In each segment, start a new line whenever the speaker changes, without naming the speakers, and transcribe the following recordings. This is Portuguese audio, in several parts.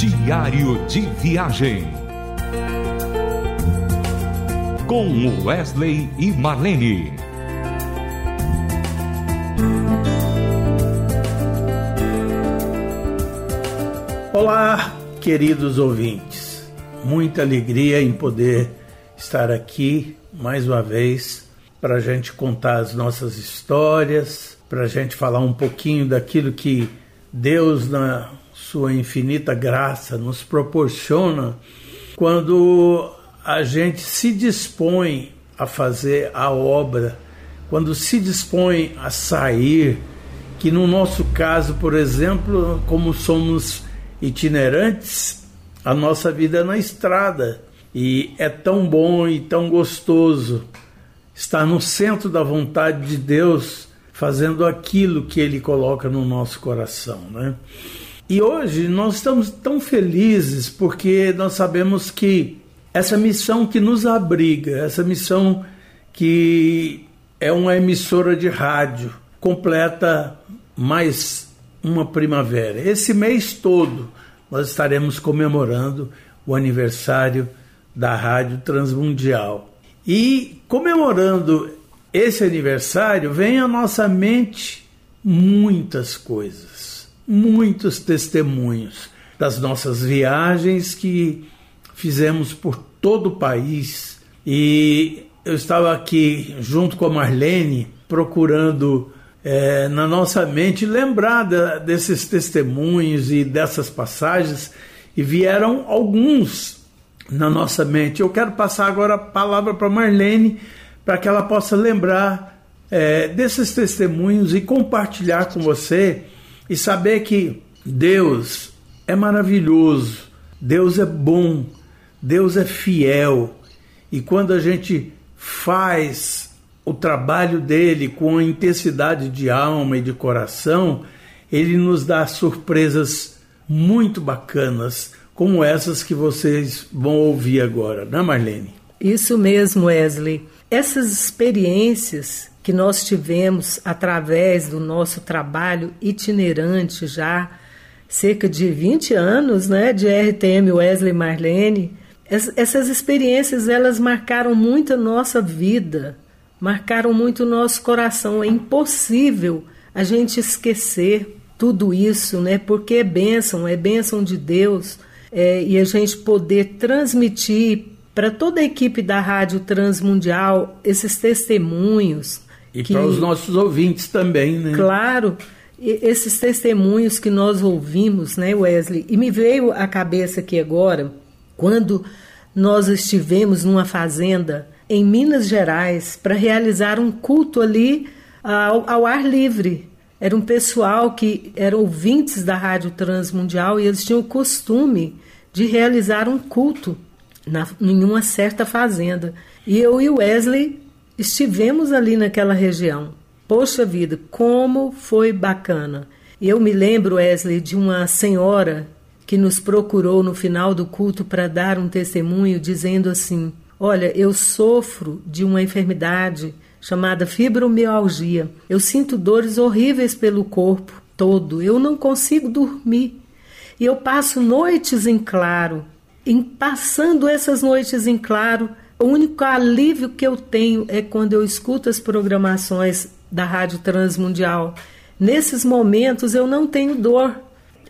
Diário de Viagem. Com Wesley e Marlene.
Olá, queridos ouvintes. Muita alegria em poder estar aqui mais uma vez para a gente contar as nossas histórias, para a gente falar um pouquinho daquilo que Deus, na sua infinita graça, nos proporciona quando a gente se dispõe a fazer a obra, quando se dispõe a sair, que no nosso caso, por exemplo, como somos itinerantes, a nossa vida é na estrada. E é tão bom e tão gostoso estar no centro da vontade de Deus, fazendo aquilo que Ele coloca no nosso coração, né? E hoje nós estamos tão felizes porque nós sabemos que essa missão que nos abriga, essa missão que é uma emissora de rádio, completa mais uma primavera. Esse mês todo nós estaremos comemorando o aniversário da Rádio Transmundial. E comemorando esse aniversário, vem à nossa mente muitas coisas muitos testemunhos das nossas viagens que fizemos por todo o país. E eu estava aqui junto com a Marlene procurando é, na nossa mente lembrar da, desses testemunhos e dessas passagens e vieram alguns na nossa mente. Eu quero passar agora a palavra para Marlene para que ela possa lembrar é, desses testemunhos e compartilhar com você e saber que Deus é maravilhoso, Deus é bom, Deus é fiel. E quando a gente faz o trabalho dele com intensidade de alma e de coração, ele nos dá surpresas muito bacanas, como essas que vocês vão ouvir agora, né, Marlene?
Isso mesmo, Wesley. Essas experiências que nós tivemos através do nosso trabalho itinerante já cerca de 20 anos, né, de RTM Wesley Marlene. Essas experiências elas marcaram muito a nossa vida, marcaram muito o nosso coração. É impossível a gente esquecer tudo isso, né? Porque é bênção, é bênção de Deus. É, e a gente poder transmitir para toda a equipe da Rádio Transmundial esses testemunhos,
e que, para os nossos ouvintes também, né?
Claro, esses testemunhos que nós ouvimos, né, Wesley? E me veio à cabeça aqui agora, quando nós estivemos numa fazenda em Minas Gerais para realizar um culto ali ao, ao, ar livre. Era um pessoal que eram ouvintes da Rádio Transmundial e eles tinham o costume de realizar um culto na, em uma certa fazenda. E eu e Wesley estivemos ali naquela região. Poxa vida, como foi bacana. Eu me lembro, Wesley, de uma senhora que nos procurou no final do culto para dar um testemunho dizendo assim: Olha, eu sofro de uma enfermidade chamada fibromialgia. Eu sinto dores horríveis pelo corpo todo. Eu não consigo dormir. E eu passo noites em claro. Em passando essas noites em claro, o único alívio que eu tenho é quando eu escuto as programações da Rádio Transmundial. Nesses momentos eu não tenho dor.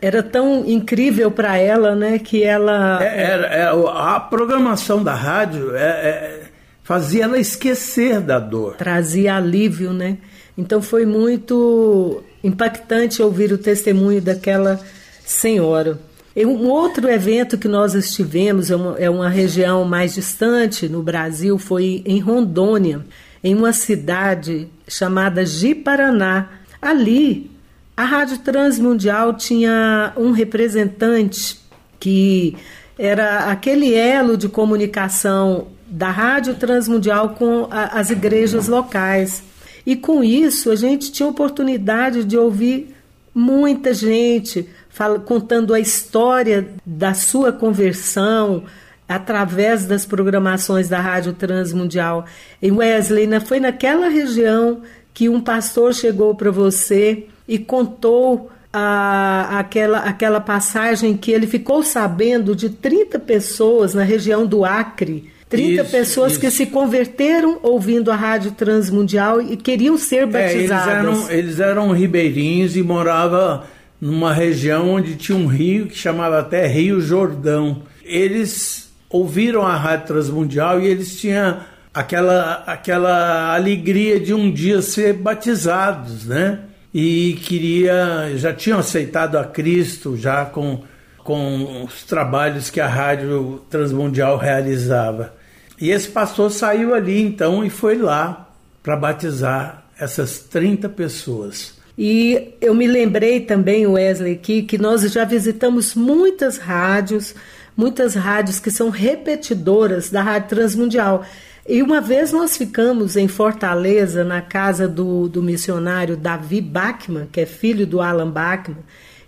Era tão incrível para ela, né, que ela.
É, era, é, a programação da rádio é, é, fazia ela esquecer da dor.
Trazia alívio, né? Então foi muito impactante ouvir o testemunho daquela senhora. Um outro evento que nós estivemos, é uma, é uma região mais distante no Brasil, foi em Rondônia, em uma cidade chamada Ji-Paraná. Ali, a Rádio Transmundial tinha um representante que era aquele elo de comunicação da Rádio Transmundial com a, as igrejas locais. E com isso, a gente tinha oportunidade de ouvir muita gente fala, contando a história da sua conversão através das programações da Rádio Transmundial. Em Wesley, foi naquela região que um pastor chegou para você e contou
a, aquela, aquela passagem que ele ficou sabendo de 30 pessoas na região do Acre. 30 isso, pessoas isso. que se converteram ouvindo a Rádio Transmundial e queriam ser batizadas.
É, eles, eram, eles eram ribeirinhos e moravam numa região onde tinha um rio que chamava até Rio Jordão. Eles ouviram a Rádio Transmundial e eles tinham aquela, aquela alegria de um dia ser batizados, né? e queria já tinham aceitado a Cristo já com com os trabalhos que a rádio transmundial realizava. E esse pastor saiu ali então e foi lá para batizar essas 30 pessoas.
E eu me lembrei também, Wesley, que, que nós já visitamos muitas rádios, muitas rádios que são repetidoras da Rádio Transmundial. E uma vez nós ficamos em Fortaleza, na casa do, do missionário Davi Bachmann, que é filho do Alan Bachmann,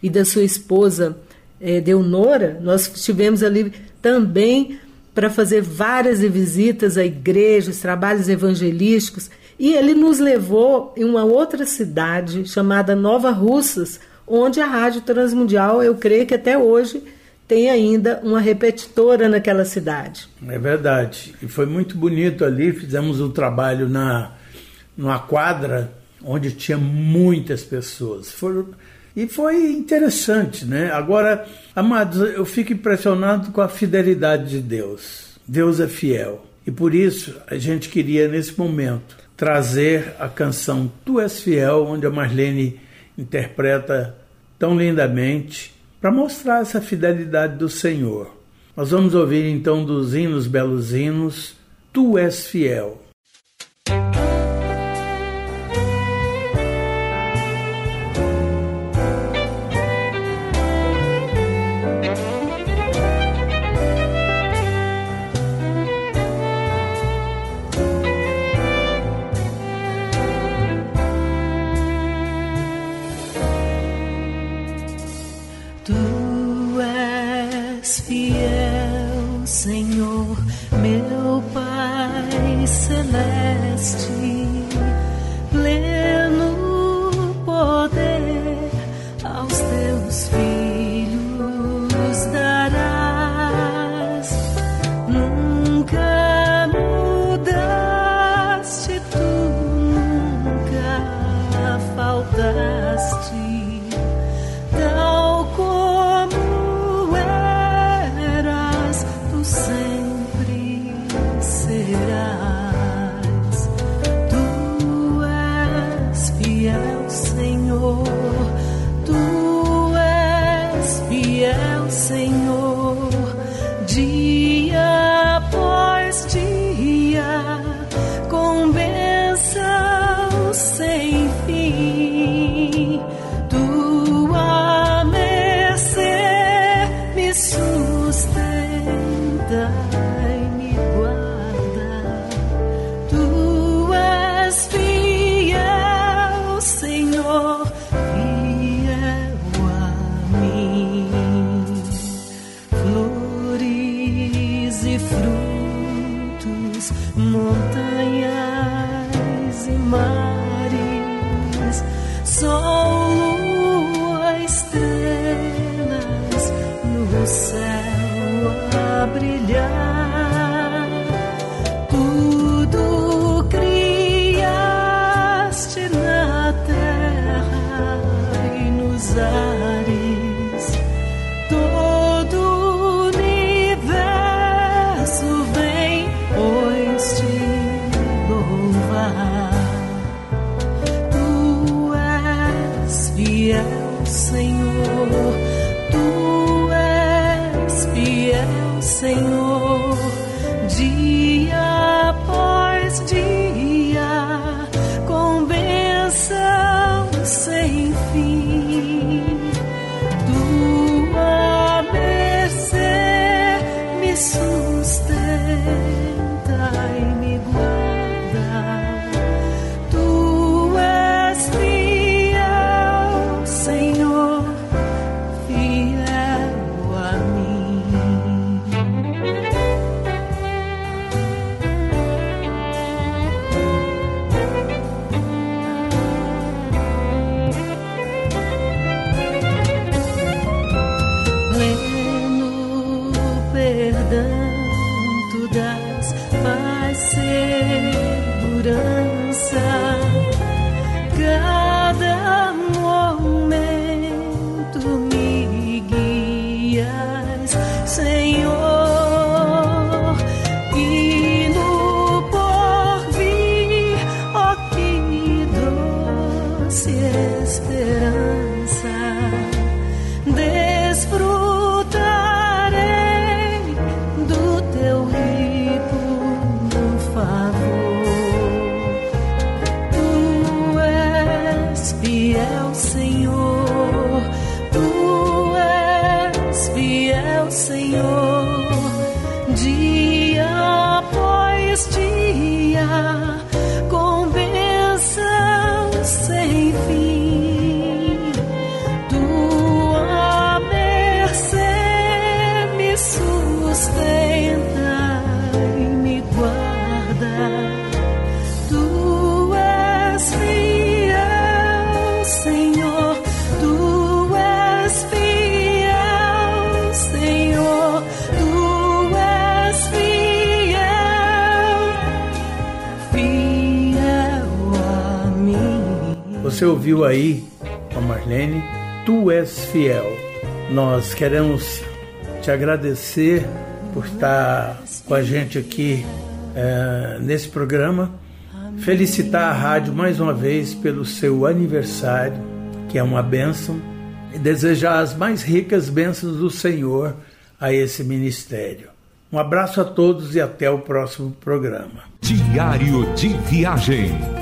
e da sua esposa é, Deonora, nós estivemos ali também para fazer várias visitas a igrejas, trabalhos evangelísticos, e ele nos levou em uma outra cidade chamada Nova Russas, onde a Rádio Transmundial, eu creio que até hoje tem ainda uma repetitora naquela cidade.
É verdade. E foi muito bonito ali. Fizemos um trabalho na numa quadra onde tinha muitas pessoas. Foi, e foi interessante, né? Agora, amados, eu fico impressionado com a fidelidade de Deus. Deus é fiel. E por isso a gente queria, nesse momento, trazer a canção Tu És Fiel, onde a Marlene interpreta tão lindamente para mostrar essa fidelidade do Senhor. Nós vamos ouvir então dos hinos, belos hinos, Tu és fiel. és fiel, Senhor, meu Pai celeste. brilhar. Tudo criaste na terra e nos ares. Todo universo vem, pois te louvar. Tu és fiel, Senhor. Senhor, dia após dia, com bênção sem fim. Tua mercê me sustenta e me guarda.
Ouviu aí a Marlene, Tu és fiel. Nós queremos te agradecer por estar com a gente aqui eh, nesse programa. Felicitar a rádio mais uma vez pelo seu aniversário, que é uma bênção, e desejar as mais ricas bênçãos do Senhor a esse ministério. Um abraço a todos e até o próximo programa.
Diário de Viagem.